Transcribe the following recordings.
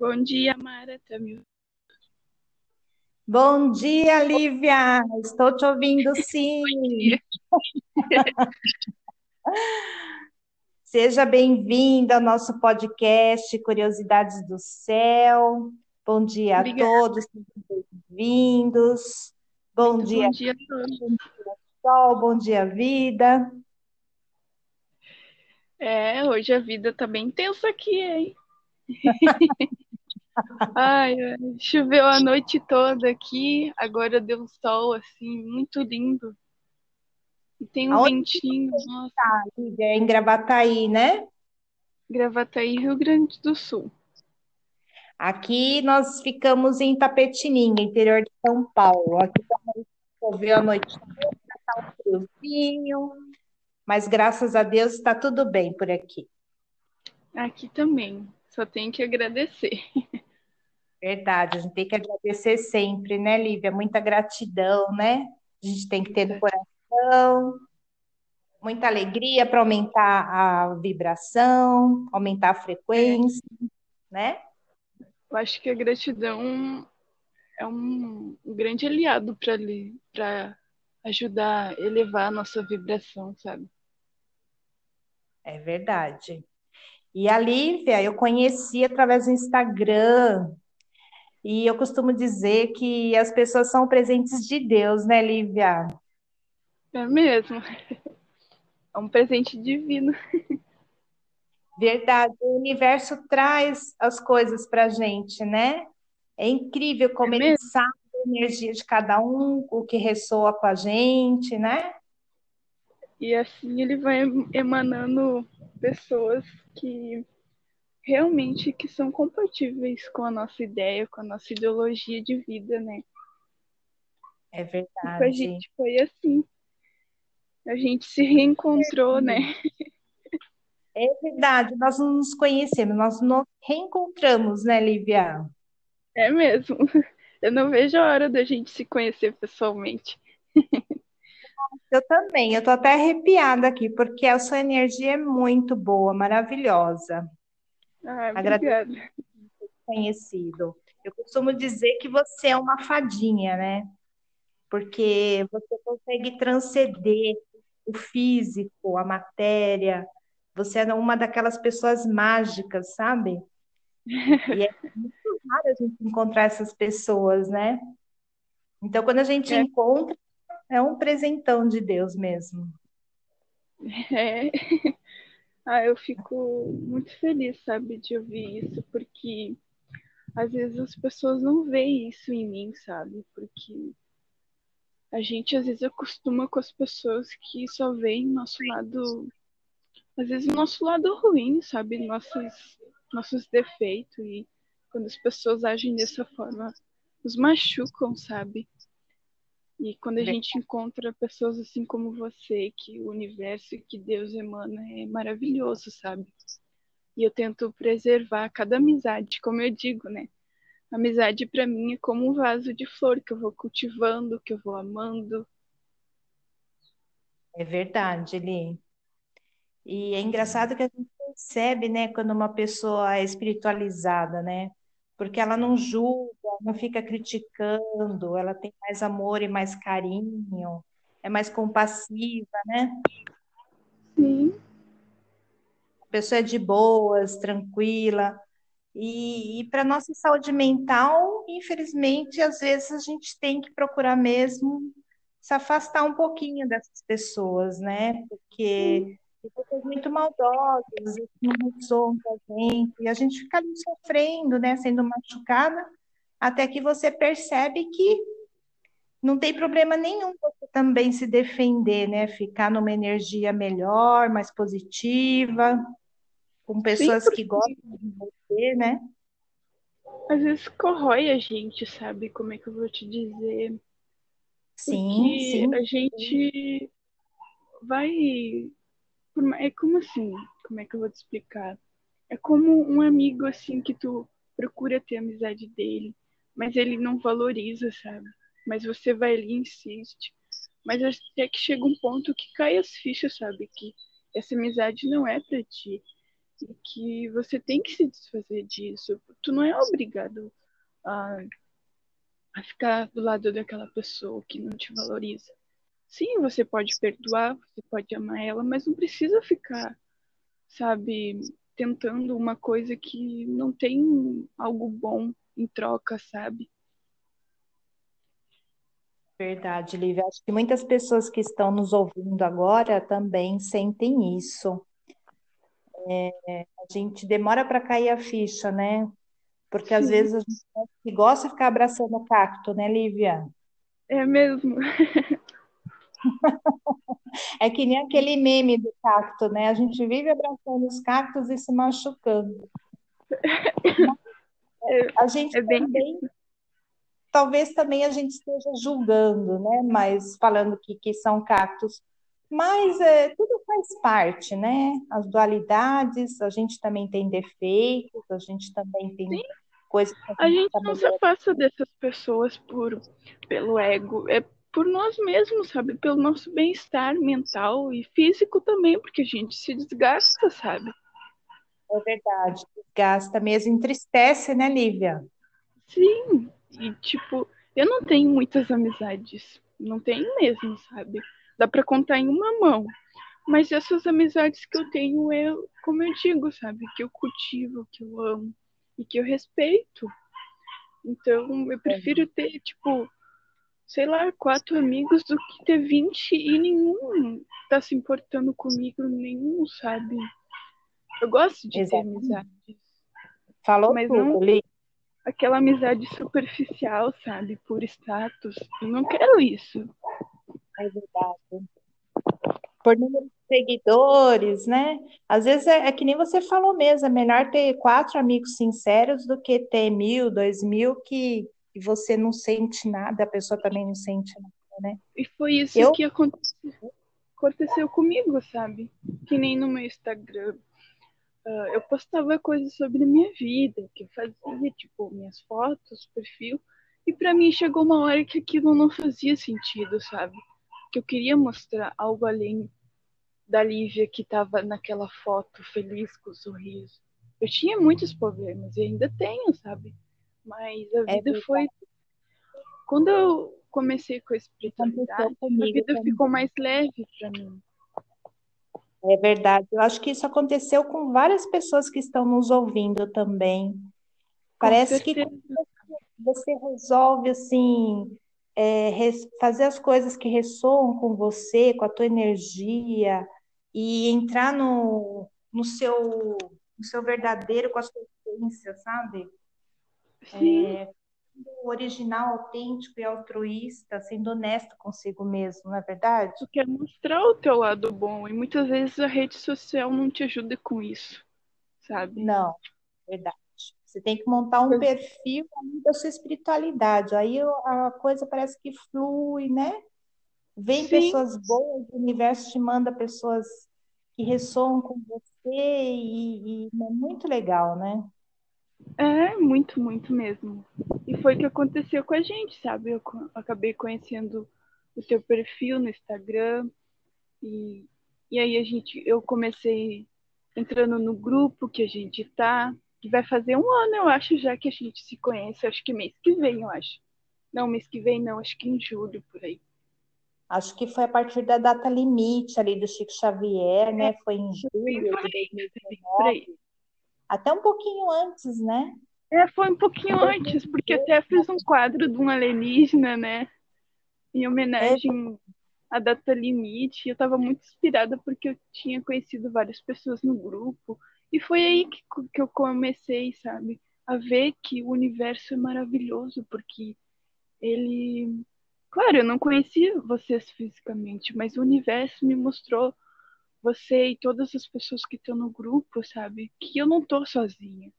Bom dia, Mara. Tá me... Bom dia, Lívia. Estou te ouvindo, sim. Seja bem-vinda ao nosso podcast Curiosidades do Céu. Bom dia a Obrigada. todos, sejam bem-vindos. Bom Muito dia, bom dia a todos. sol, bom dia, vida. É, hoje a vida tá bem tensa aqui, hein? Ai, choveu a noite toda aqui, agora deu um sol assim, muito lindo. E tem um Aonde ventinho, nossa, Lívia? É em Gravataí, né? Gravataí, Rio Grande do Sul. Aqui nós ficamos em Tapetininga, interior de São Paulo. Aqui também choveu a noite toda, tá um friozinho, mas graças a Deus está tudo bem por aqui. Aqui também, só tenho que agradecer. Verdade, a gente tem que agradecer sempre, né, Lívia? Muita gratidão, né? A gente tem que ter no coração, muita alegria para aumentar a vibração, aumentar a frequência, né? Eu acho que a gratidão é um, um grande aliado para para ajudar a elevar a nossa vibração, sabe? É verdade. E a Lívia, eu conheci através do Instagram, e eu costumo dizer que as pessoas são presentes de Deus, né, Lívia? É mesmo. É um presente divino. Verdade, o universo traz as coisas para a gente, né? É incrível como É ele mesmo? sabe a energia de cada um, o que ressoa com a gente, né? E assim ele vai emanando pessoas que realmente que são compatíveis com a nossa ideia, com a nossa ideologia de vida, né? É E com a verdade. gente foi assim. A gente se reencontrou, né? É verdade, nós não nos conhecemos, nós nos reencontramos, né, Lívia? É mesmo. Eu não vejo a hora da gente se conhecer pessoalmente. Eu também, eu tô até arrepiada aqui, porque a sua energia é muito boa, maravilhosa. Ah, Agradeço conhecido. Eu costumo dizer que você é uma fadinha, né? Porque você consegue transcender o físico, a matéria. Você é uma daquelas pessoas mágicas, sabe? E é muito raro a gente encontrar essas pessoas, né? Então, quando a gente É, encontra, é um presentão de Deus mesmo. é. Ah, eu fico muito feliz, sabe, de ouvir isso, porque às vezes as pessoas não veem isso em mim, sabe? Porque a gente às vezes acostuma com as pessoas que só veem nosso lado, às vezes nosso lado ruim, sabe? Nossos, nossos defeitos. E quando as pessoas agem dessa forma, nos machucam, sabe? E quando a gente encontra pessoas assim como você, que o universo que Deus emana é maravilhoso, sabe? E eu tento preservar cada amizade, como eu digo, né? Amizade para mim é como um vaso de flor que eu vou cultivando, que eu vou amando. É verdade, Eli. E é engraçado que a gente percebe, né, quando uma pessoa é espiritualizada, né? Porque ela não julga, não fica criticando, ela tem mais amor e mais carinho, é mais compassiva, né? Sim, A pessoa é de boas, tranquila. E, e para nossa saúde mental, infelizmente, às vezes a gente tem que procurar mesmo se afastar um pouquinho dessas pessoas, né? Porque pessoas muito maldosas, às vezes não ressoam com a gente, e a gente fica ali sofrendo, né? Sendo machucada, até que você percebe que não tem problema nenhum você também se defender, né? Ficar numa energia melhor, mais positiva, com sim, pessoas que porque gostam de você, né? às vezes corrói a gente, sabe? Como é que eu vou te dizer? Sim, Porque sim, a gente vai. É como assim? Como é que eu vou te explicar? É como um amigo assim que tu procura ter amizade dele, mas ele não valoriza, sabe? Mas você vai ali e insiste. Mas até que chega um ponto que cai as fichas, sabe? Que essa amizade não é pra ti. E que você tem que se desfazer disso. Tu não é obrigado a, a ficar do lado daquela pessoa que não te valoriza. Sim, você pode perdoar, você pode amar ela, mas não precisa ficar, sabe, tentando uma coisa que não tem algo bom em troca, sabe? Verdade, Lívia. Acho que muitas pessoas que estão nos ouvindo agora também sentem isso. É, a gente demora para cair a ficha, né? Porque às Sim. vezes a gente gosta de ficar abraçando o cacto, né, Lívia? É mesmo. É que nem aquele meme do cacto, né? A gente vive abraçando os cactos e se machucando. A gente É bem também, talvez também a gente esteja julgando, né? Mas falando que, que são cactos. Mas é, tudo faz parte, né? As dualidades, a gente também tem defeitos, a gente também tem Sim. coisas que A gente tá não se afasta dessas pessoas por pelo ego, é por nós mesmos, sabe? Pelo nosso bem-estar mental e físico também, porque a gente se desgasta, sabe? É verdade, desgasta mesmo, entristece, né, Lívia? Sim, e tipo, eu não tenho muitas amizades, não tenho mesmo, sabe? Dá pra contar em uma mão. Mas essas amizades que eu tenho, eu, como eu digo, sabe? Que eu cultivo, que eu amo e que eu respeito. Então, eu prefiro ter, tipo, sei lá, quatro amigos do que ter 20 e nenhum tá se importando comigo, nenhum, sabe? Eu gosto de ter amizades. Falou Mas tudo, não- Lívia. Aquela amizade superficial, sabe? Por status. Eu não quero isso. É verdade. Por número de seguidores, né? Às vezes é, é que nem você falou mesmo, é melhor ter quatro amigos sinceros do que ter mil, dois mil que, que você não sente nada, a pessoa também não sente nada. E foi isso Eu- que aconteceu, aconteceu comigo, sabe? Que nem no meu Instagram. Ah, eu postava coisas sobre a minha vida, que eu fazia, tipo, minhas fotos, perfil. E pra mim chegou uma hora que aquilo não fazia sentido, sabe? Que eu queria mostrar algo além da Lívia que tava naquela foto feliz com o sorriso. Eu tinha muitos problemas e ainda tenho, sabe? Mas a É vida verdade. foi. Quando eu comecei com a espiritualidade, a vida também. ficou mais leve pra mim. É verdade. Eu acho que isso aconteceu com várias pessoas que estão nos ouvindo também. Parece que você resolve assim é, fazer as coisas que ressoam com você, com a tua energia e entrar no, no seu no seu verdadeiro, com a sua essência, sabe? Sim, É, original, autêntico e altruísta, sendo honesto consigo mesmo, não é verdade? tu quer mostrar o teu lado bom e muitas vezes a rede social não te ajuda com isso, sabe? Não, verdade. Você tem que montar um perfil da sua espiritualidade. Aí a coisa parece que flui, né? Vem Sim. pessoas boas, o universo te manda pessoas que ressoam com você e, e é muito legal, né? É, muito, muito mesmo. E foi o que aconteceu com a gente, sabe? Eu acabei conhecendo o teu perfil no Instagram e, e aí a gente, eu comecei entrando no grupo que a gente tá, que vai fazer um ano, eu acho, já que a gente se conhece, acho que mês que vem, eu acho. Não, mês que vem não, acho que em julho, por aí. Acho que foi a partir da data limite ali do Chico Xavier, né? Foi em julho por aí, bem 2019, por aí. Até um pouquinho antes, né? É, foi um pouquinho antes, porque até fiz um quadro de um alienígena, né? Em homenagem à data limite. Eu estava muito inspirada porque eu tinha conhecido várias pessoas no grupo. E foi aí que, que eu comecei, sabe? A ver que o universo é maravilhoso, porque ele. Claro, eu não conhecia vocês fisicamente, mas o universo me mostrou você e todas as pessoas que estão no grupo, sabe? Que eu não tô sozinha.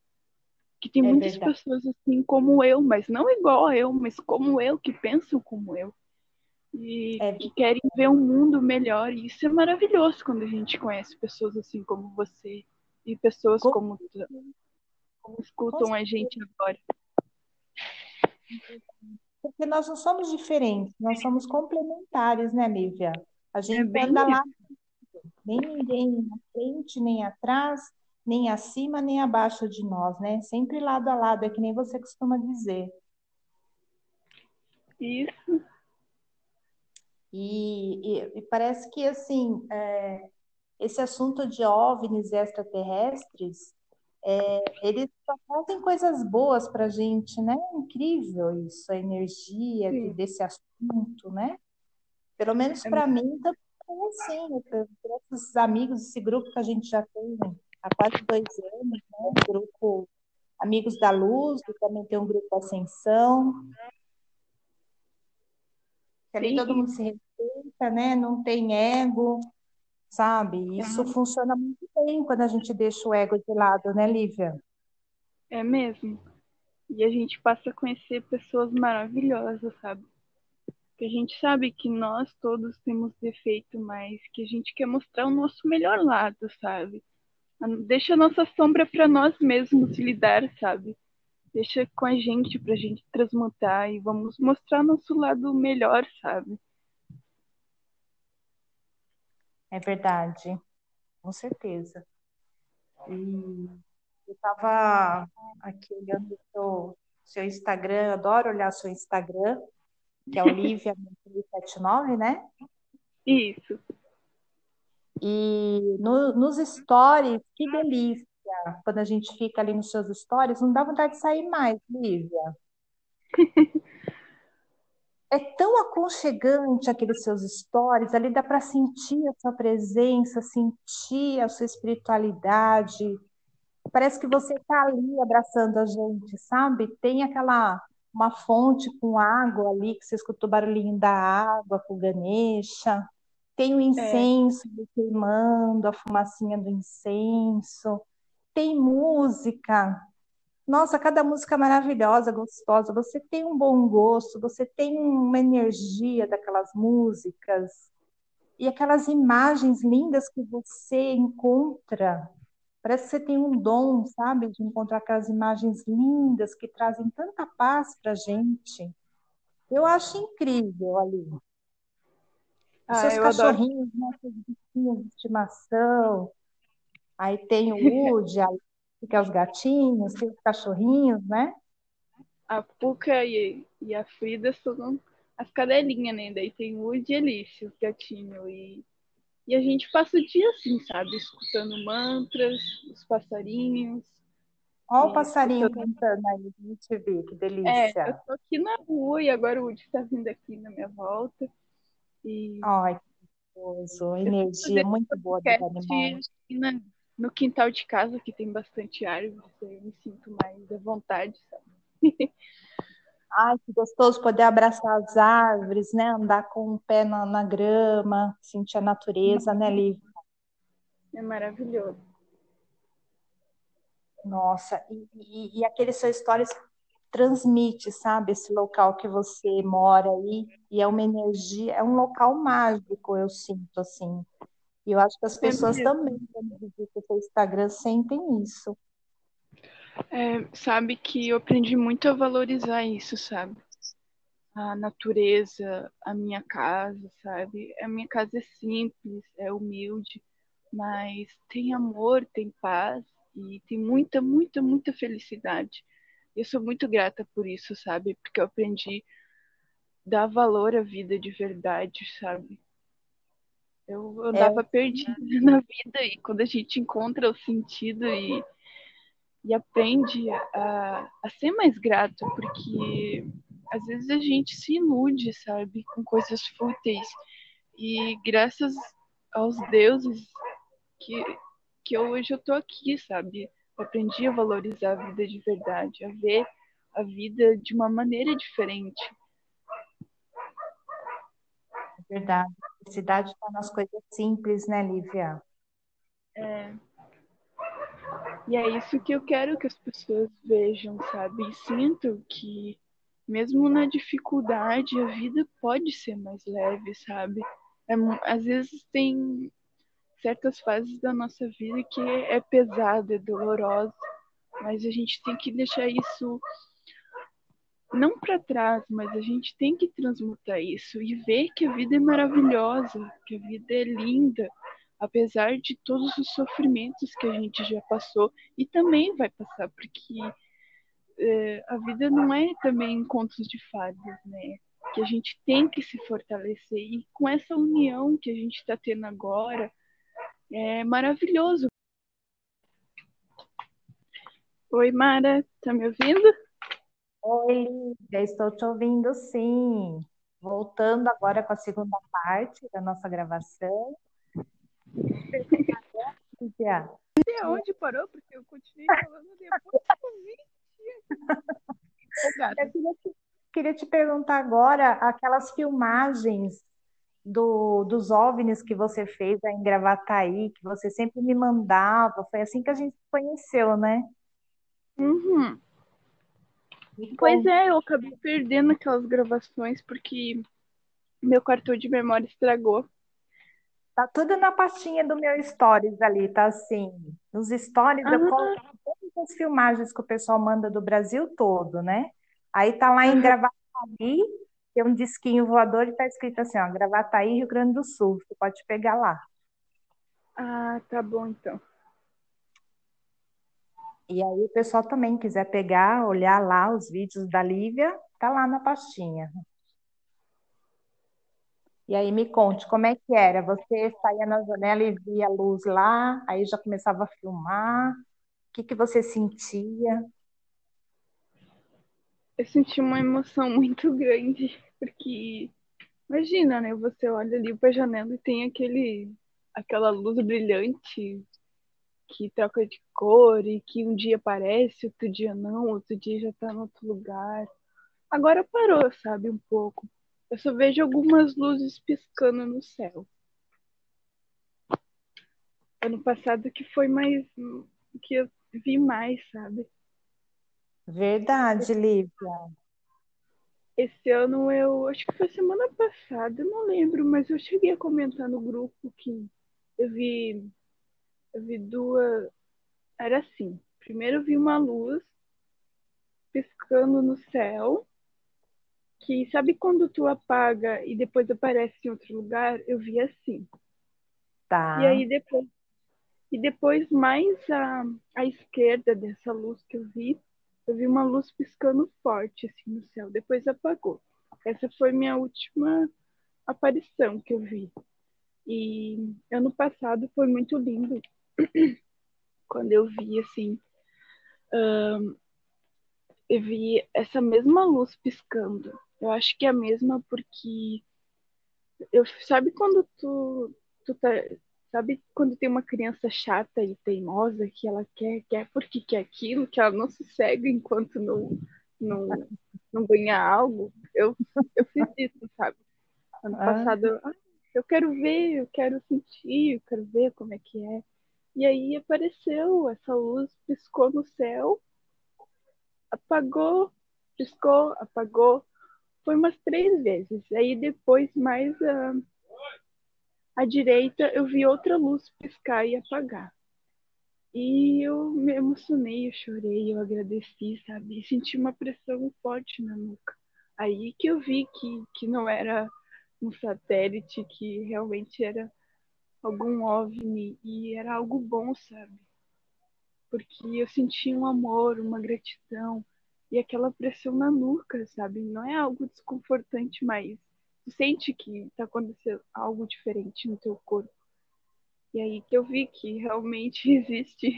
Que tem É muitas verdade. pessoas assim como eu, mas não igual a eu, mas como eu, que pensam como eu. E É que querem ver um mundo melhor. E isso é maravilhoso quando a gente conhece pessoas assim como você. E pessoas Com- como, como escutam a gente agora. Porque nós não somos diferentes, nós somos complementares, né, Lívia? A gente bem anda lá, nem ninguém na frente, nem atrás, nem acima nem abaixo de nós, né? Sempre lado a lado, é que nem você costuma dizer. Isso. E, e, e parece que, assim, é, esse assunto de OVNIs extraterrestres, é, eles só fazem coisas boas para a gente, né? Incrível isso, a energia de, desse assunto, né? Pelo menos para é mim, também é assim, para esses amigos, esse grupo que a gente já tem há quase dois anos, né? Grupo Amigos da Luz, e também tem um grupo Ascensão. Que ali todo mundo se respeita, né? Não tem ego, sabe? Isso funciona muito bem quando a gente deixa o ego de lado, né, Lívia? É mesmo. E a gente passa a conhecer pessoas maravilhosas, sabe? Que a gente sabe que nós todos temos defeito, mas que a gente quer mostrar o nosso melhor lado, sabe? Deixa a nossa sombra para nós mesmos lidar, sabe? Deixa com a gente pra gente transmutar e vamos mostrar nosso lado melhor, sabe? É verdade, com certeza. E eu estava aqui olhando o seu Instagram, adoro olhar seu Instagram, que é Olivia 79, né? Isso. E no, nos stories, que delícia! Quando a gente fica ali nos seus stories, não dá vontade de sair mais, Lívia. é tão aconchegante aqueles seus stories, ali dá para sentir a sua presença, sentir a sua espiritualidade. Parece que você está ali abraçando a gente, sabe? Tem aquela uma fonte com água ali, que você escutou o barulhinho da água com Ganesha. Tem o incenso é. queimando, a fumacinha do incenso. Tem música, nossa, cada música maravilhosa, gostosa. Você tem um bom gosto, você tem uma energia daquelas músicas e aquelas imagens lindas que você encontra. Parece que você tem um dom, sabe, de encontrar aquelas imagens lindas que trazem tanta paz para gente. Eu acho incrível ali. Os seus ah, cachorrinhos, adoro. né, seus bichinhos de estimação. Aí tem o Woody, a que é os gatinhos, tem os cachorrinhos, né? A Puca e, e a Frida são as cadelinhas, né? Daí tem o Woody e Alice, os gatinhos. E, e a gente passa o dia assim, sabe? Escutando mantras, os passarinhos. Olha o passarinho escutando... cantando aí, gente vê, que delícia. É, eu tô aqui na rua e agora o Woody tá vindo aqui na minha volta. E... Ai, que gostoso. Energia muito boa dos animais no quintal de casa, que tem bastante árvores, eu me sinto mais à vontade, sabe? Ai, que gostoso poder abraçar as árvores, né? Andar com o pé na, na grama, sentir a natureza, né, Lívia? É maravilhoso. Nossa, e, e, e aquele seu stories transmite, sabe, esse local que você mora aí, e é uma energia, é um local mágico, eu sinto, assim. E eu acho que as pessoas é também, quando visitam o Instagram, sentem isso. É, sabe que eu aprendi muito a valorizar isso, sabe? A natureza, a minha casa, sabe? A minha casa é simples, é humilde, mas tem amor, tem paz e tem muita, muita, muita felicidade. Eu sou muito grata por isso, sabe? Porque eu aprendi a dar valor à vida de verdade, sabe? Eu andava é. perdida na vida e quando a gente encontra o sentido e, e aprende a, a ser mais grato, porque às vezes a gente se ilude, sabe, com coisas fúteis. E graças aos deuses que, que hoje eu tô aqui, sabe? Eu aprendi a valorizar a vida de verdade, a ver a vida de uma maneira diferente. É verdade felicidade está nas coisas simples, né, Lívia? É. E é isso que eu quero que as pessoas vejam, sabe? E sinto que, mesmo na dificuldade, a vida pode ser mais leve, sabe? É, às vezes tem certas fases da nossa vida que é pesada, é dolorosa, mas a gente tem que deixar isso não para trás, mas a gente tem que transmutar isso e ver que a vida é maravilhosa, que a vida é linda, apesar de todos os sofrimentos que a gente já passou e também vai passar, porque é, a vida não é também contos de fadas, né? Que a gente tem que se fortalecer e com essa união que a gente está tendo agora é maravilhoso. Oi, Mara, tá me ouvindo? Oi, já estou te ouvindo, sim. Voltando agora com a segunda parte da nossa gravação. Cíntia. Não onde parou, porque eu continuei falando depois que eu queria te, queria te perguntar agora, aquelas filmagens do, dos OVNIs que você fez em Gravataí, que você sempre me mandava, foi assim que a gente se conheceu, né? Uhum. Pois é, eu acabei perdendo aquelas gravações porque meu cartão de memória estragou. Tá tudo na pastinha do meu stories ali, tá assim. Nos stories eu coloco ah. todas as filmagens que o pessoal manda do Brasil todo, né? Aí tá lá em Gravataí, tem um disquinho voador e tá escrito assim, ó, Gravataí, Rio Grande do Sul. Você pode pegar lá. Ah, tá bom então. E aí o pessoal também quiser pegar, olhar lá os vídeos da Lívia, tá lá na pastinha. E aí me conte, como é que era? Você saía na janela e via a luz lá, aí já começava a filmar. O que que você sentia? Eu senti uma emoção muito grande, porque imagina, né? Você olha ali para a janela e tem aquele aquela luz brilhante que troca de cor e que um dia aparece, outro dia não, outro dia já tá em outro lugar. Agora parou, sabe, um pouco. Eu só vejo algumas luzes piscando no céu. Ano passado que foi mais que eu vi mais, sabe? Verdade, Lívia. Esse ano eu acho que foi semana passada, eu não lembro, mas eu cheguei a comentar no grupo que eu vi eu vi duas era assim. Primeiro eu vi uma luz piscando no céu que sabe quando tu apaga e depois aparece em outro lugar? Eu vi assim. Tá. E aí depois e depois mais à, à esquerda dessa luz que eu vi, eu vi uma luz piscando forte assim no céu, depois apagou. Essa foi minha última aparição que eu vi. E ano passado foi muito lindo quando eu vi assim, um, eu vi essa mesma luz piscando. Eu acho que é a mesma porque eu sabe quando tu, tu tá, sabe quando tem uma criança chata e teimosa que ela quer, quer porque quer aquilo, que ela não se cega enquanto não não, não ganha algo. Eu eu fiz isso, sabe? Ano ah. passado ah, eu quero ver, eu quero sentir, eu quero ver como é que é. E aí apareceu essa luz, piscou no céu, apagou, piscou, apagou foi umas três vezes. Aí depois, mais a, à direita, eu vi outra luz piscar e apagar. E eu me emocionei, eu chorei, eu agradeci, sabe? E senti uma pressão forte na nuca. Aí que eu vi que, que não era um satélite, que realmente era algum OVNI e era algo bom, sabe? Porque eu senti um amor, uma gratidão, e aquela pressão na nuca, sabe? Não é algo desconfortante, mas tu sente que tá acontecendo algo diferente no teu corpo. E aí que eu vi que realmente existe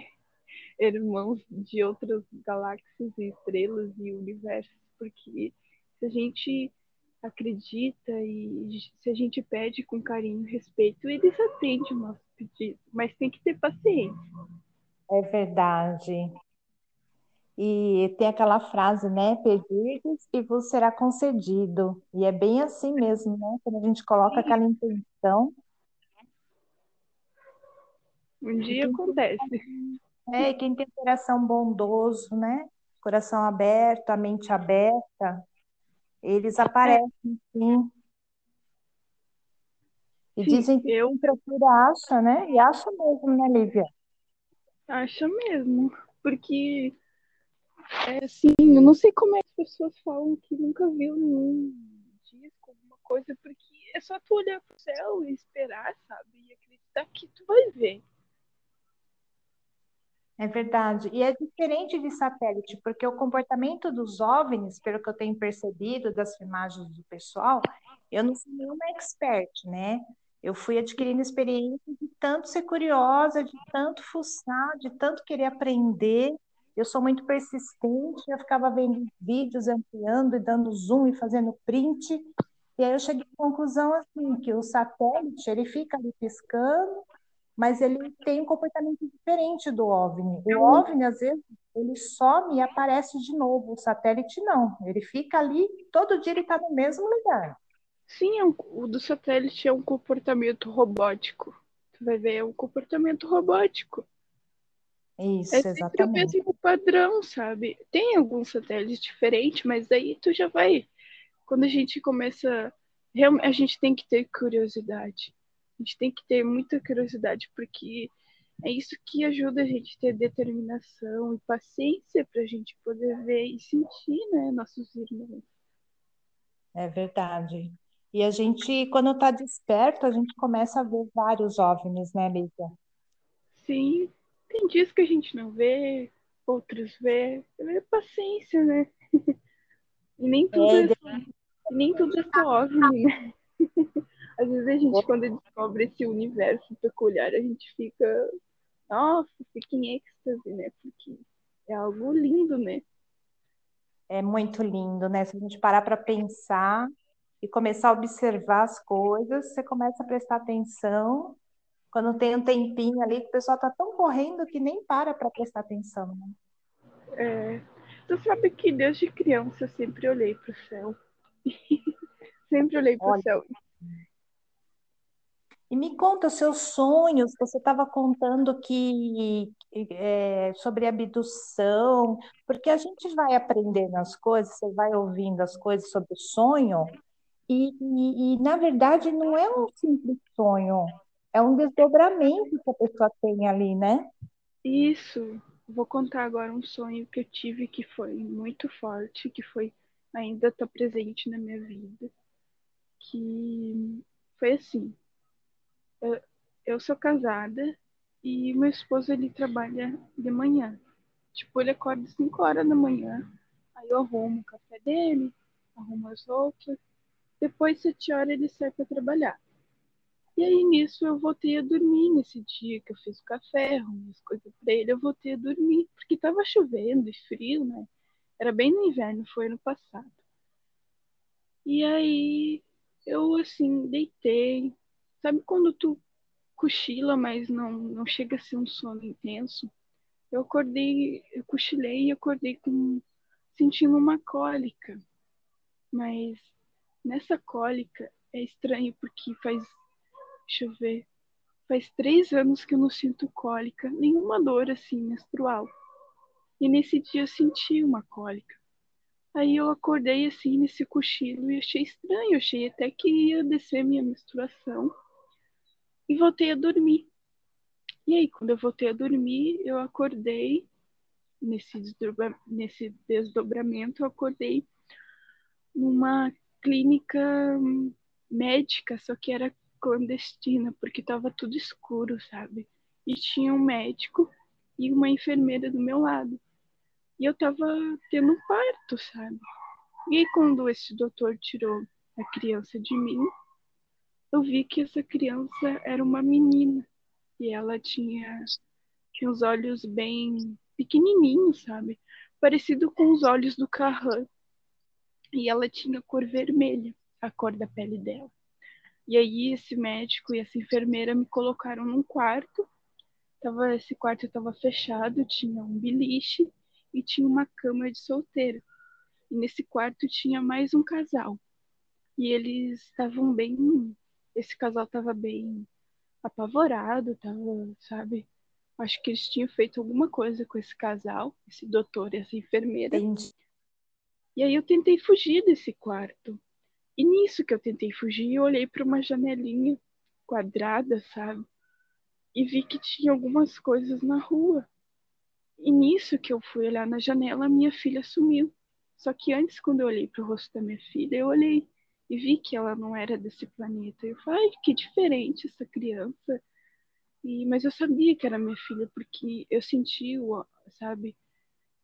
irmãos de outras galáxias e estrelas e universos, porque se a gente acredita e se a gente pede com carinho e respeito, eles atendem o nosso pedido, mas tem que ter paciência. É verdade. E tem aquela frase, né? Pedirdes e vos será concedido. E é bem assim mesmo, né? Quando a gente coloca aquela intenção. Um dia acontece. É, e quem tem coração bondoso, né? Coração aberto, a mente aberta, eles aparecem, sim. E sim, dizem que eu... procura acha, né? E acha mesmo, né, Lívia? Acha mesmo. Porque é assim, eu não sei como é que as pessoas falam que nunca viu nenhum disco, alguma coisa, porque é só tu olhar pro céu e esperar, sabe? E acreditar daqui tu vai ver. É verdade. E é diferente de satélite, porque o comportamento dos OVNIs, pelo que eu tenho percebido das filmagens do pessoal, eu não sou nenhuma expert, né? Eu fui adquirindo experiência de tanto ser curiosa, de tanto fuçar, de tanto querer aprender. Eu sou muito persistente, eu ficava vendo vídeos, ampliando e dando zoom e fazendo print. E aí eu cheguei à conclusão assim, que o satélite, ele fica ali piscando, mas ele tem um comportamento diferente do OVNI. O OVNI, às vezes, ele some e aparece de novo. O satélite, não. Ele fica ali, todo dia ele está no mesmo lugar. Sim, é um, o do satélite é um comportamento robótico. Tu vai ver, é um comportamento robótico. Isso, é sempre exatamente. o mesmo padrão, sabe? Tem alguns satélites diferentes, mas aí tu já vai. Quando a gente começa. A gente tem que ter curiosidade. A gente tem que ter muita curiosidade, porque é isso que ajuda a gente a ter determinação e paciência para a gente poder ver e sentir, né, nossos irmãos. É verdade. E a gente, quando está desperto, a gente começa a ver vários OVNIs, né, Lídia? Sim, tem dias que a gente não vê, outros vê. É paciência, né? E nem tudo é, é, nem tudo é só OVNI, né? Às vezes a gente, quando descobre esse universo peculiar, a gente fica, nossa, fica em êxtase, né? Porque é algo lindo, né? É muito lindo, né? Se a gente parar para pensar e começar a observar as coisas, você começa a prestar atenção. Quando tem um tempinho ali, o pessoal tá tão correndo que nem para para prestar atenção, né? É. Tu sabe que desde criança eu sempre olhei para o céu. sempre olhei para o céu. E me conta os seus sonhos. Você estava contando que é, sobre abdução, porque a gente vai aprendendo as coisas, você vai ouvindo as coisas sobre o sonho, e, e, e na verdade não é um simples sonho, é um desdobramento que a pessoa tem ali, né? Isso. Vou contar agora um sonho que eu tive que foi muito forte, que foi ainda está presente na minha vida, que foi assim eu, sou casada e meu esposo ele trabalha de manhã. Tipo, ele acorda 5 horas da manhã, aí eu arrumo o café dele, arrumo as roupas. Depois, 7 horas, ele sai para trabalhar. E aí, nisso, eu voltei a dormir nesse dia que eu fiz o café, arrumei as coisas para ele, eu voltei a dormir, porque tava chovendo e frio, né? Era bem no inverno, foi ano passado. E aí, eu, assim, deitei, Sabe quando tu cochila, mas não, não chega a ser um sono intenso? Eu acordei, eu cochilei e acordei com sentindo uma cólica. Mas nessa cólica é estranho porque faz, deixa eu ver, faz três anos que eu não sinto cólica, nenhuma dor assim menstrual. E nesse dia eu senti uma cólica. Aí eu acordei assim nesse cochilo e achei estranho, achei até que ia descer minha menstruação e voltei a dormir. E aí, quando eu voltei a dormir, eu acordei nesse, desdobra, nesse desdobramento, eu acordei numa clínica médica, só que era clandestina, porque estava tudo escuro, sabe? E tinha um médico e uma enfermeira do meu lado. E eu estava tendo um parto, sabe? E aí, quando esse doutor tirou a criança de mim, eu vi que essa criança era uma menina e ela tinha, tinha os olhos bem pequenininhos, sabe? Parecido com os olhos do Carran. E ela tinha cor vermelha, a cor da pele dela. E aí esse médico e essa enfermeira me colocaram num quarto. Tava, esse quarto estava fechado, tinha um beliche e tinha uma cama de solteiro. E nesse quarto tinha mais um casal. E eles estavam bem esse casal tava bem apavorado, tava, sabe? Acho que eles tinham feito alguma coisa com esse casal, esse doutor e essa enfermeira. Entendi. E aí eu tentei fugir desse quarto. E nisso que eu tentei fugir, eu olhei para uma janelinha quadrada, sabe? E vi que tinha algumas coisas na rua. E nisso que eu fui olhar na janela, minha filha sumiu. Só que antes, quando eu olhei para o rosto da minha filha, eu olhei e vi que ela não era desse planeta. Eu falei, que diferente essa criança. E, mas eu sabia que era minha filha, porque eu senti, sabe?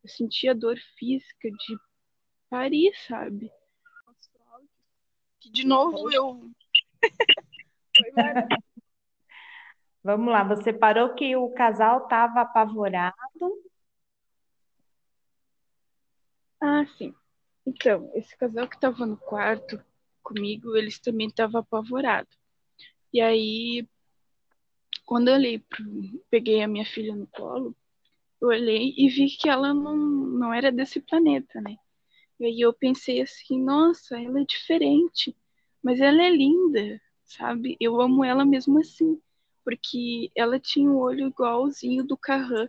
Eu senti a dor física de parir, sabe? Que de novo eu. Vamos lá, você parou que o casal estava apavorado. Ah, sim. Então, esse casal que estava no quarto comigo, eles também estavam apavorados. E aí, quando eu olhei pro, peguei a minha filha no colo, eu olhei e vi que ela não, não era desse planeta, né? E aí eu pensei assim, nossa, ela é diferente, mas ela é linda, sabe? Eu amo ela mesmo assim, porque ela tinha um olho igualzinho do Carran,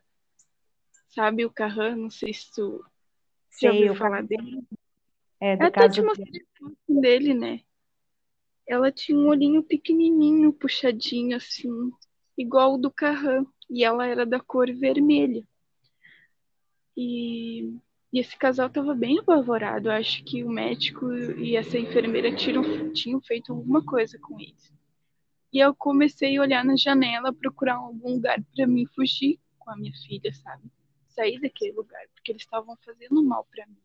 sabe? O Carran, não sei se tu já ouviu falar dele. É, do Até caso te mostrei foto dele, né? Ela tinha um olhinho pequenininho, puxadinho assim, igual o do Carran, e ela era da cor vermelha. E, e esse casal estava bem apavorado. Eu acho que o médico e essa enfermeira tinham, tinham feito alguma coisa com eles. E eu comecei a olhar na janela, procurar algum lugar para mim fugir com a minha filha, sabe? Sair daquele lugar, porque eles estavam fazendo mal para mim.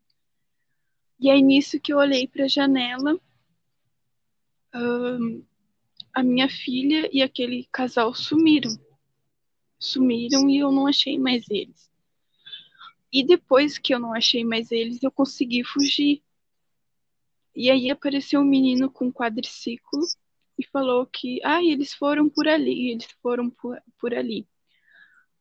E aí nisso que eu olhei para a janela, hum, a minha filha e aquele casal sumiram. Sumiram e eu não achei mais eles. E depois que eu não achei mais eles, eu consegui fugir. E aí apareceu um menino com um quadriciclo e falou que, ah, eles foram por ali, eles foram por, por ali.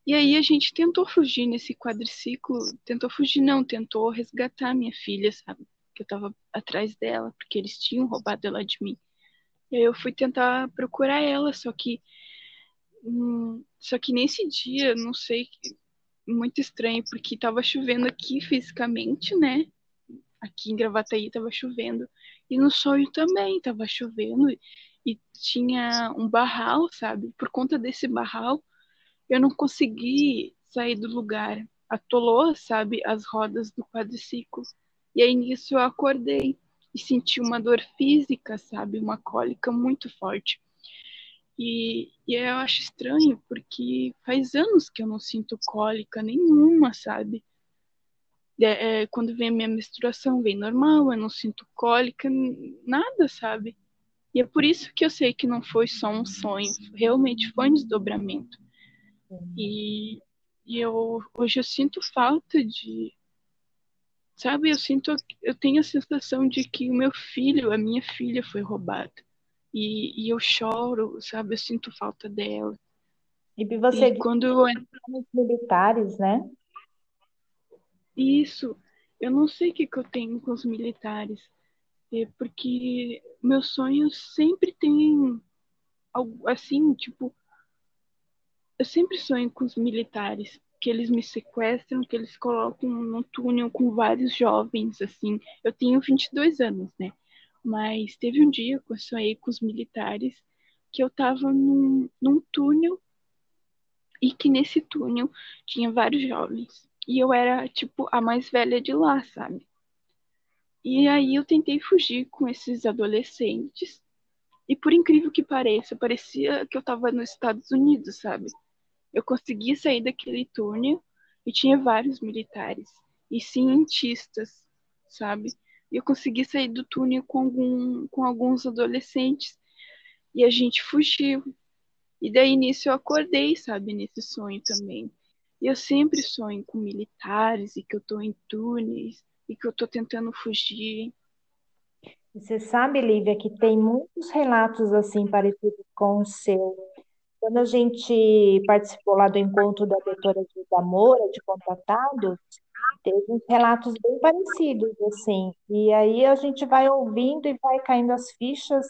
E aí a gente tentou fugir nesse quadriciclo, tentou fugir não, tentou resgatar minha filha, sabe? Que eu tava atrás dela, porque eles tinham roubado ela de mim. E aí eu fui tentar procurar ela, só que hum, só que nesse dia, não sei, muito estranho, porque tava chovendo aqui fisicamente, né? Aqui em Gravataí tava chovendo. E no sonho também tava chovendo. E tinha um barral, sabe? Por conta desse barral, eu não consegui sair do lugar. Atolou, sabe, as rodas do quadriciclo. E aí nisso eu acordei e senti uma dor física, sabe? Uma cólica muito forte. E, e eu acho estranho, porque faz anos que eu não sinto cólica nenhuma, sabe? É, é, quando vem a minha menstruação, vem normal, eu não sinto cólica, nada, sabe? E é por isso que eu sei que não foi só um sonho, realmente foi um desdobramento. E, e eu, hoje eu sinto falta de. Sabe, eu sinto. Eu tenho a sensação de que o meu filho, a minha filha, foi roubada. E, e eu choro, sabe? Eu sinto falta dela. E você E quando eu nos militares, né? Isso, eu não sei o que, que eu tenho com os militares, é porque meus sonhos sempre têm algo assim, tipo, eu sempre sonho com os militares, que eles me sequestram, que eles colocam num túnel com vários jovens, assim. Eu tenho 22 anos, né? Mas teve um dia que eu sonhei com os militares, que eu tava num, num túnel e que nesse túnel tinha vários jovens. E eu era, tipo, a mais velha de lá, sabe? E aí eu tentei fugir com esses adolescentes. E por incrível que pareça, parecia que eu tava nos Estados Unidos, sabe? Eu consegui sair daquele túnel e tinha vários militares e cientistas, sabe? Eu consegui sair do túnel com, algum, com alguns adolescentes e a gente fugiu. E daí nisso eu acordei, sabe, nesse sonho também. E eu sempre sonho com militares e que eu tô em túneis e que eu tô tentando fugir. Você sabe, Lívia, que tem muitos relatos assim parecidos com o seu. Quando a gente participou lá do encontro da doutora Gilda Moura, de Contratados, teve uns relatos bem parecidos, assim. E aí a gente vai ouvindo e vai caindo as fichas,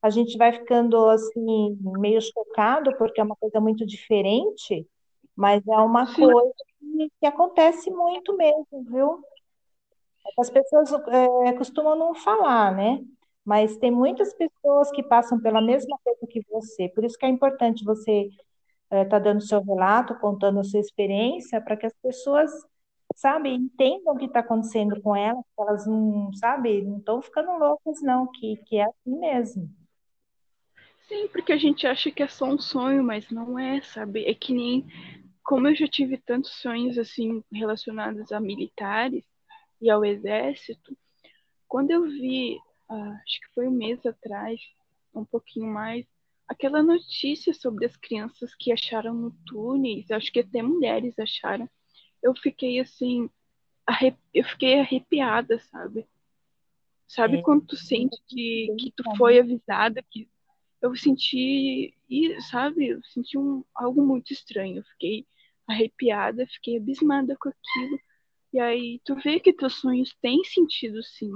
a gente vai ficando, assim, meio chocado, porque é uma coisa muito diferente, mas é uma Sim. coisa que, que acontece muito mesmo, viu? As pessoas é, costumam não falar, né? Mas tem muitas pessoas que passam pela mesma coisa que você. Por isso que é importante você estar dando seu relato, contando a sua experiência, para que as pessoas, sabe, entendam o que está acontecendo com elas, que elas não, sabe, não estão ficando loucas, não, que, que é assim mesmo. Sim, porque a gente acha que é só um sonho, mas não é, sabe? É que nem como eu já tive tantos sonhos assim relacionados a militares e ao exército, quando eu vi, ah, acho que foi um mês atrás, um pouquinho mais, aquela notícia sobre as crianças que acharam no túneis, acho que até mulheres acharam, eu fiquei assim, eu fiquei arrepiada, sabe? Sabe é. quando tu sente que, que tu foi avisada, que eu senti, sabe, eu senti um, algo muito estranho. Eu fiquei arrepiada, fiquei abismada com aquilo. E aí tu vê que teus sonhos têm sentido, sim.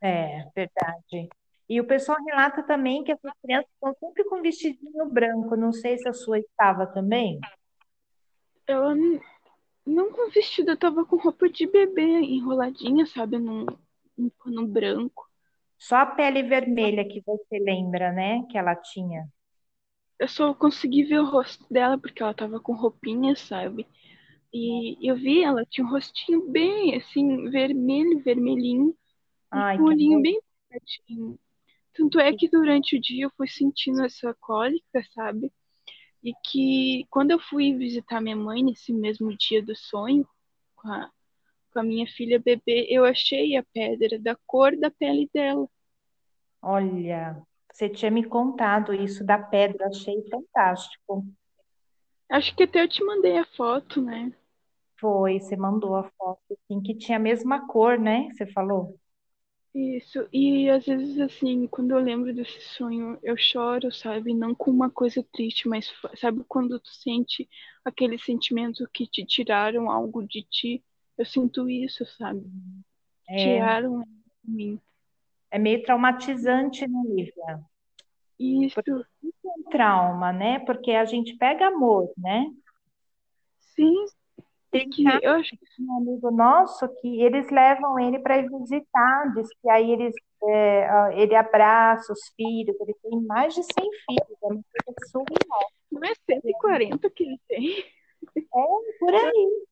É, verdade. E o pessoal relata também que essas crianças estão sempre com vestidinho branco. Não sei se a sua estava também. Ela não com vestido, eu tava com roupa de bebê enroladinha, sabe, num, num pano branco. Só a pele vermelha que você lembra, né? Que ela tinha. Eu só consegui ver o rosto dela porque ela tava com roupinha, sabe? E eu vi ela tinha um rostinho bem assim, vermelho, vermelhinho. Ai, um olhinho bem pertinho. Tanto é que durante o dia eu fui sentindo essa cólica, sabe? E que quando eu fui visitar minha mãe nesse mesmo dia do sonho, com a, com a minha filha bebê, eu achei a pedra da cor da pele dela. Olha, você tinha me contado isso da pedra, achei fantástico. Acho que até eu te mandei a foto, né? Foi, você mandou a foto, assim, que tinha a mesma cor, né? Você falou? Isso, e às vezes, assim, quando eu lembro desse sonho, eu choro, sabe? Não com uma coisa triste, mas sabe quando tu sente aquele sentimento que te tiraram algo de ti? Eu sinto isso, sabe? É. Tiraram de mim. É meio traumatizante, né, Lívia? Isso. Porque isso é um trauma, né? Porque a gente pega amor, né? Tem que eu acho que um amigo nosso que eles levam ele para visitar, diz que aí eles, é, ele abraça os filhos, ele tem mais de 100 filhos, é uma coisa surreal. Não é 140 que ele tem? É, por aí.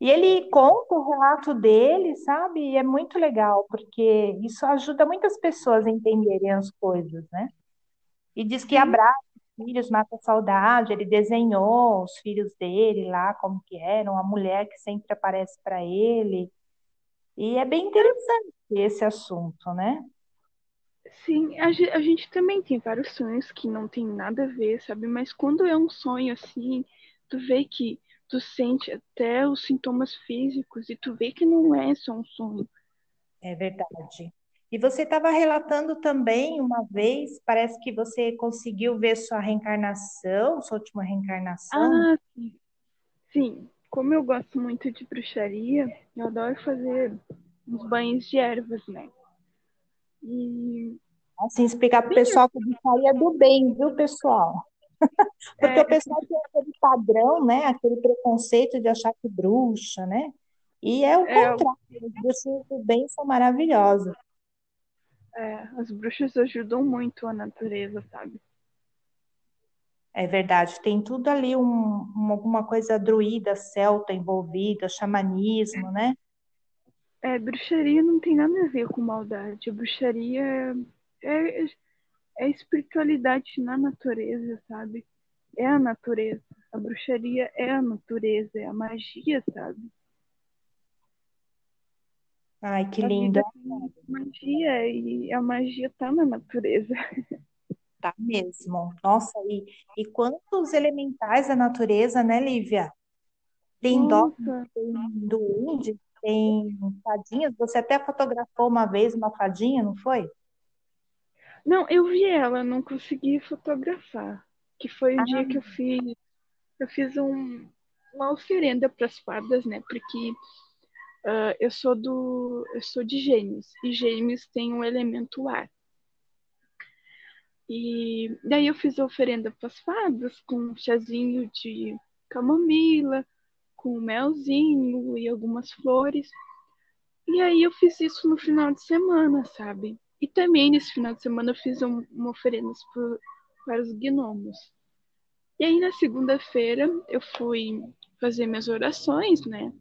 E ele conta o relato dele, sabe? E é muito legal, porque isso ajuda muitas pessoas a entenderem as coisas, né? E diz que abraça filhos mata a saudade, ele desenhou os filhos dele lá, como que eram, a mulher que sempre aparece para ele. E é bem interessante esse assunto, né? Sim, a, a gente também tem vários sonhos que não tem nada a ver, sabe? Mas quando é um sonho assim, tu vê que tu sente até os sintomas físicos e tu vê que não é só um sonho. É verdade. E você estava relatando também uma vez, parece que você conseguiu ver sua reencarnação, sua última reencarnação. Ah, sim. Sim, como eu gosto muito de bruxaria, eu adoro fazer uns banhos de ervas, né? E. Assim, explicar para o pessoal que bruxaria é do bem, viu, pessoal? Porque é... o pessoal tem aquele padrão, né? Aquele preconceito de achar que bruxa, né? E é o é, contrário, os bruxos do bem são maravilhosos. É, as bruxas ajudam muito a natureza, sabe? É verdade, tem tudo ali, um, uma, alguma coisa druida, celta envolvida, xamanismo, né? É, bruxaria não tem nada a ver com maldade. Bruxaria é, é, é espiritualidade na natureza, sabe? É a natureza. A bruxaria é a natureza, é a magia, sabe? Ai, que linda. Magia e a magia tá na natureza. Tá mesmo. Nossa, e, e quantos elementais da natureza, né, Lívia? Tem dó, tem duende, tem fadinhas. Você até fotografou uma vez uma fadinha, não foi? Não, eu vi ela, não consegui fotografar. Que foi o ah. dia que eu fiz. Eu fiz um, uma oferenda para as fadas, né? Porque Uh, eu sou do eu sou de Gêmeos e Gêmeos tem um elemento ar. E daí eu fiz a oferenda para as fadas com um chazinho de camomila, com melzinho e algumas flores. E aí eu fiz isso no final de semana, sabe? E também nesse final de semana eu fiz um, uma oferenda para os gnomos. E aí na segunda-feira eu fui fazer minhas orações, né?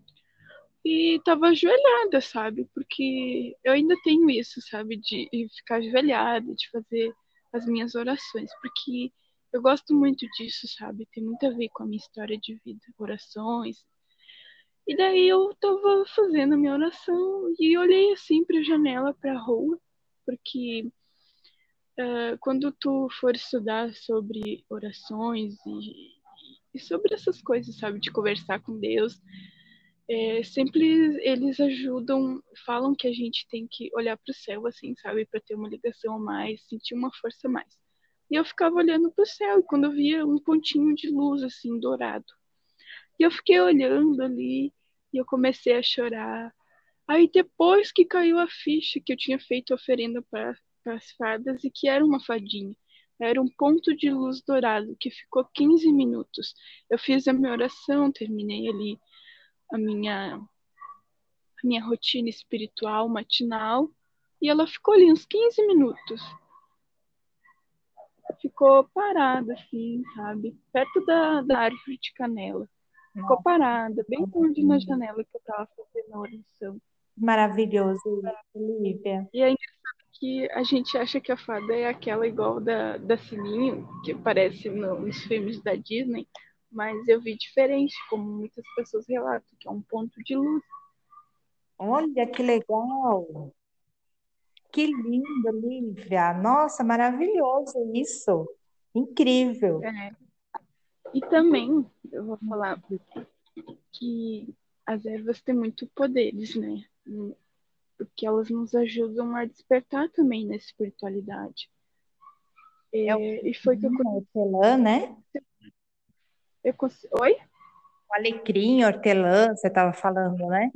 E tava ajoelhada, sabe? Porque eu ainda tenho isso, sabe? De ficar ajoelhada, de fazer as minhas orações, porque eu gosto muito disso, sabe? Tem muito a ver com a minha história de vida, orações. E daí eu tava fazendo a minha oração e olhei assim para a janela, para a rua, porque uh, quando tu for estudar sobre orações e, e sobre essas coisas, sabe, de conversar com Deus, é, sempre eles ajudam, falam que a gente tem que olhar para o céu, assim, sabe, para ter uma ligação a mais, sentir uma força a mais. E eu ficava olhando para o céu e quando eu via um pontinho de luz, assim, dourado. E eu fiquei olhando ali e eu comecei a chorar. Aí depois que caiu a ficha que eu tinha feito oferenda para as fadas e que era uma fadinha. Era um ponto de luz dourado que ficou 15 minutos. Eu fiz a minha oração, terminei ali a minha, a minha rotina espiritual matinal e ela ficou ali uns 15 minutos. Ficou parada, assim, sabe? Perto da, da árvore de canela. Ficou Nossa. parada, bem longe na janela que eu estava fazendo a oração. Maravilhoso, Lívia. E é que a gente acha que a fada é aquela igual da, da Sininho, que aparece no, nos filmes da Disney, mas eu vi diferente, como muitas pessoas relatam, que é um ponto de luz. Olha que legal! Que lindo, Lívia! Nossa, maravilhoso isso! Incrível! É. E também, eu vou falar que as ervas têm muito poderes, né? Porque elas nos ajudam a despertar também na espiritualidade. É, é e foi que eu hortelã, né? Eu cons... Oi? O alecrim, hortelã, você estava falando, né?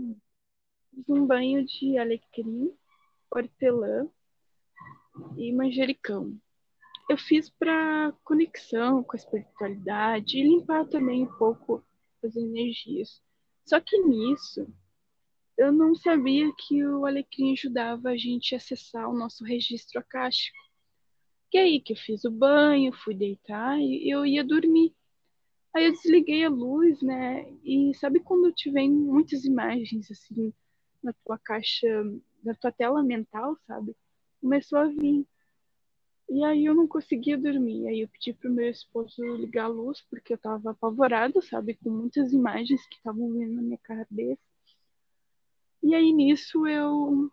Um banho de alecrim, hortelã e manjericão. Eu fiz para conexão com a espiritualidade e limpar também um pouco as energias. Só que nisso, eu não sabia que o alecrim ajudava a gente a acessar o nosso registro acástico. Que é aí que eu fiz o banho, fui deitar e eu ia dormir. Aí eu desliguei a luz, né? E sabe quando te vem muitas imagens assim na tua caixa, na tua tela mental, sabe? Começou a vir. E aí eu não conseguia dormir. Aí eu pedi pro meu esposo ligar a luz, porque eu tava apavorada, sabe? Com muitas imagens que estavam vindo na minha cabeça. E aí nisso eu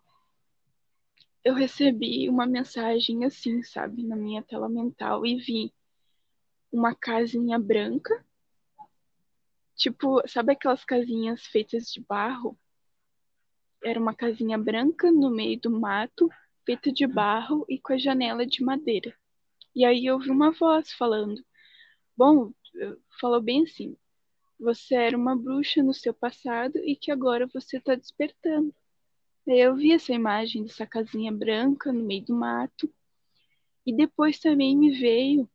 eu recebi uma mensagem assim, sabe, na minha tela mental e vi uma casinha branca Tipo, sabe aquelas casinhas feitas de barro? Era uma casinha branca no meio do mato, feita de barro e com a janela de madeira. E aí eu ouvi uma voz falando: Bom, falou bem assim. Você era uma bruxa no seu passado e que agora você está despertando. Eu vi essa imagem dessa casinha branca no meio do mato. E depois também me veio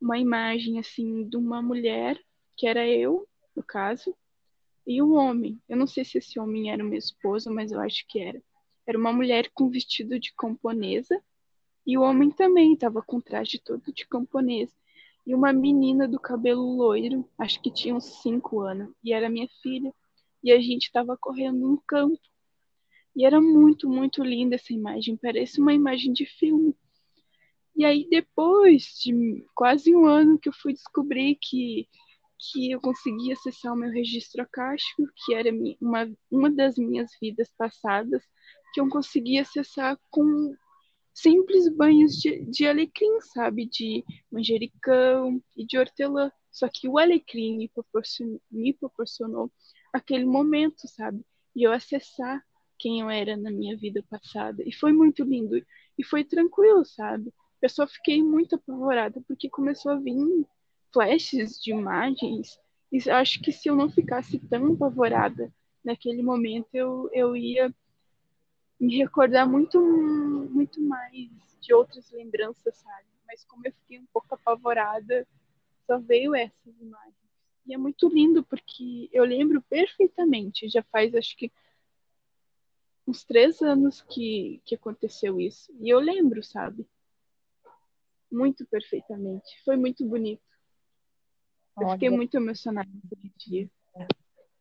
uma imagem assim de uma mulher, que era eu, no caso, e um homem. Eu não sei se esse homem era meu esposo, mas eu acho que era. Era uma mulher com vestido de camponesa e o homem também estava com traje todo de camponesa. E uma menina do cabelo loiro, acho que tinha uns cinco anos, e era minha filha. E a gente estava correndo num campo. E era muito, muito linda essa imagem, parece uma imagem de filme. E aí, depois de quase um ano que eu fui descobrir que que eu consegui acessar o meu registro acástico, que era uma, uma das minhas vidas passadas, que eu consegui acessar com simples banhos de, de alecrim, sabe? De manjericão e de hortelã. Só que o alecrim me proporcionou, me proporcionou aquele momento, sabe? E eu acessar quem eu era na minha vida passada. E foi muito lindo. E foi tranquilo, sabe? Eu só fiquei muito apavorada porque começou a vir flashes de imagens, e acho que se eu não ficasse tão apavorada naquele momento, eu, eu ia me recordar muito, muito mais de outras lembranças, sabe? Mas como eu fiquei um pouco apavorada, só veio essas imagens. E é muito lindo porque eu lembro perfeitamente, já faz acho que uns três anos que, que aconteceu isso. E eu lembro, sabe? Muito perfeitamente. Foi muito bonito. Eu fiquei muito emocionada naquele dia.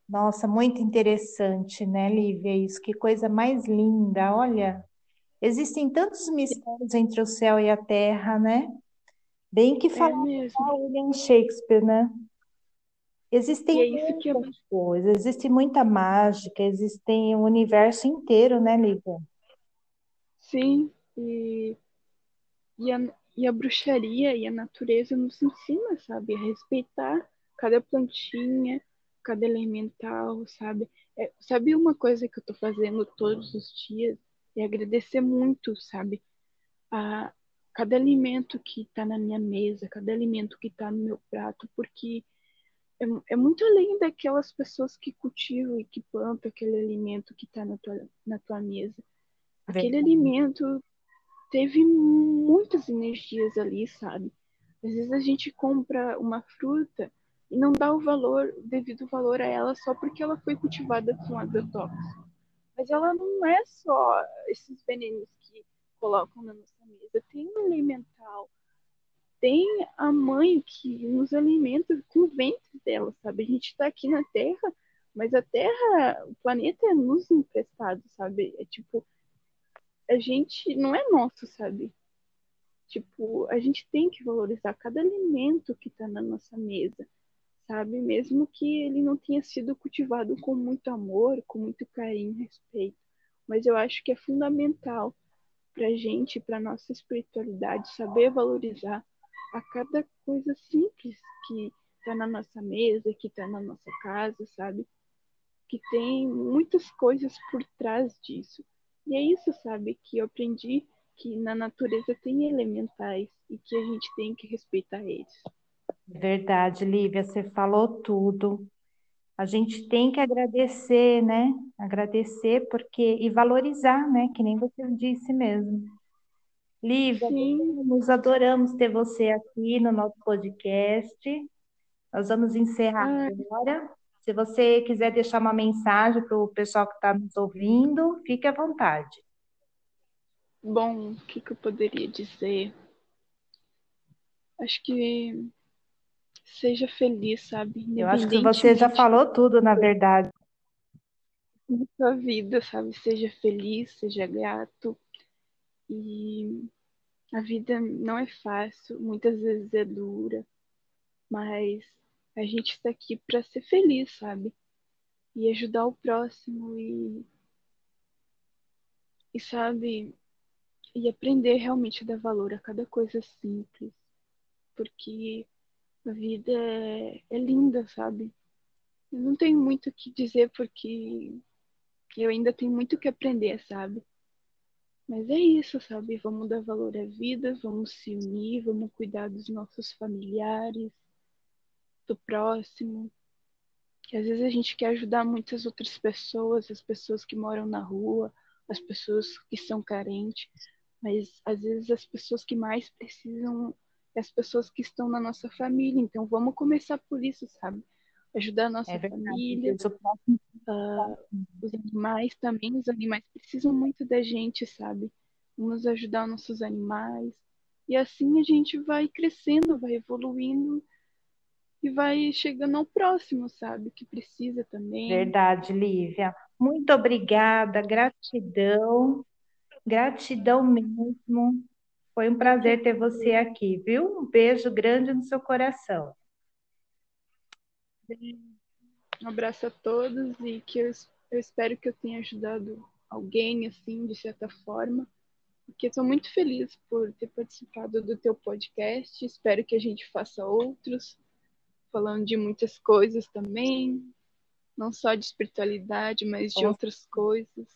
Nossa, muito interessante, né, Lívia? Isso, que coisa mais linda. Olha, Existem tantos mistérios entre o céu e a terra, né? Bem que É falava mesmo. William Shakespeare, né? Existem é isso que é muitas coisas, existe muita mágica, existem o universo inteiro, né, Lívia? sim, e, e, a, e a bruxaria e a natureza nos ensina, sabe, a respeitar cada plantinha, cada elemental, sabe? É, sabe uma coisa que eu tô fazendo todos os dias? É agradecer muito, sabe? A cada alimento que tá na minha mesa, cada alimento que tá no meu prato, porque é, é muito além daquelas pessoas que cultivam e que plantam aquele alimento que está na tua, na tua mesa. Aquele Verdade. alimento teve muitas energias ali, sabe? Às vezes a gente compra uma fruta e não dá o valor, o devido valor a ela só porque ela foi cultivada com agrotóxico. Mas ela não é só esses venenos que colocam na nossa mesa. Tem um elemental, tem a mãe que nos alimenta com o ventre dela, sabe? A gente está aqui na Terra, mas a Terra, o planeta é nos emprestado, sabe? É tipo, a gente não é nosso, sabe? Tipo, a gente tem que valorizar cada alimento que está na nossa mesa, sabe? Mesmo que ele não tenha sido cultivado com muito amor, com muito carinho, respeito. Mas eu acho que é fundamental para gente, para nossa espiritualidade, saber valorizar a cada coisa simples que está na nossa mesa, que está na nossa casa, sabe? Que tem muitas coisas por trás disso. E é isso, sabe, que eu aprendi que na natureza tem elementais e que a gente tem que respeitar eles. Verdade, Lívia, você falou tudo. A gente tem que agradecer, né? Agradecer porque e valorizar, né? Que nem você disse mesmo. Lívia, Sim, adoramos, adoramos ter você aqui no nosso podcast. Nós vamos encerrar ah, agora. Se você quiser deixar uma mensagem para o pessoal que está nos ouvindo, fique à vontade. bom, o que, que eu poderia dizer? Acho que seja feliz, sabe? Eu acho que você já falou tudo, na verdade. da sua vida, sabe? Seja feliz, seja grato. E a vida não é fácil, muitas vezes é dura, mas a gente está aqui para ser feliz, sabe? E ajudar o próximo e, e sabe, e aprender realmente a dar valor a cada coisa simples, porque a vida é, é linda, sabe? Eu não tenho muito o que dizer porque eu ainda tenho muito o que aprender, sabe? Mas é isso, sabe? Vamos dar valor à vida, vamos se unir, vamos cuidar dos nossos familiares, do próximo. Que às vezes a gente quer ajudar muitas outras pessoas, as pessoas que moram na rua, as pessoas que são carentes, mas às vezes as pessoas que mais precisam é as pessoas que estão na nossa família. Então vamos começar por isso, sabe? Ajudar a nossa É família, uh, os animais também, os animais precisam muito da gente, sabe? Vamos ajudar nossos animais. E assim a gente vai crescendo, vai evoluindo e vai chegando ao próximo, sabe? Que precisa também. Verdade, Lívia. Muito obrigada, gratidão, gratidão mesmo. Foi um prazer ter você aqui, viu? Um beijo grande no seu coração. Um abraço a todos e que eu, eu espero que eu tenha ajudado alguém, assim, de certa forma. Porque estou muito feliz por ter participado do teu podcast. Espero que a gente faça outros, falando de muitas coisas também, não só de espiritualidade, mas de outras coisas.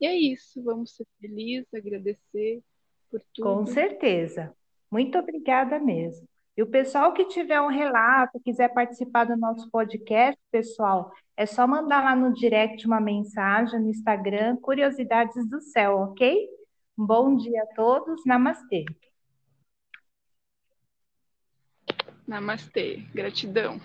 E é isso, vamos ser felizes, agradecer por tudo. Com certeza. Muito obrigada mesmo. E o pessoal que tiver um relato, quiser participar do nosso podcast, pessoal, é só mandar lá no direct uma mensagem no Instagram, Curiosidades do Céu, ok? Um bom dia a todos. Namastê. Namastê. Gratidão.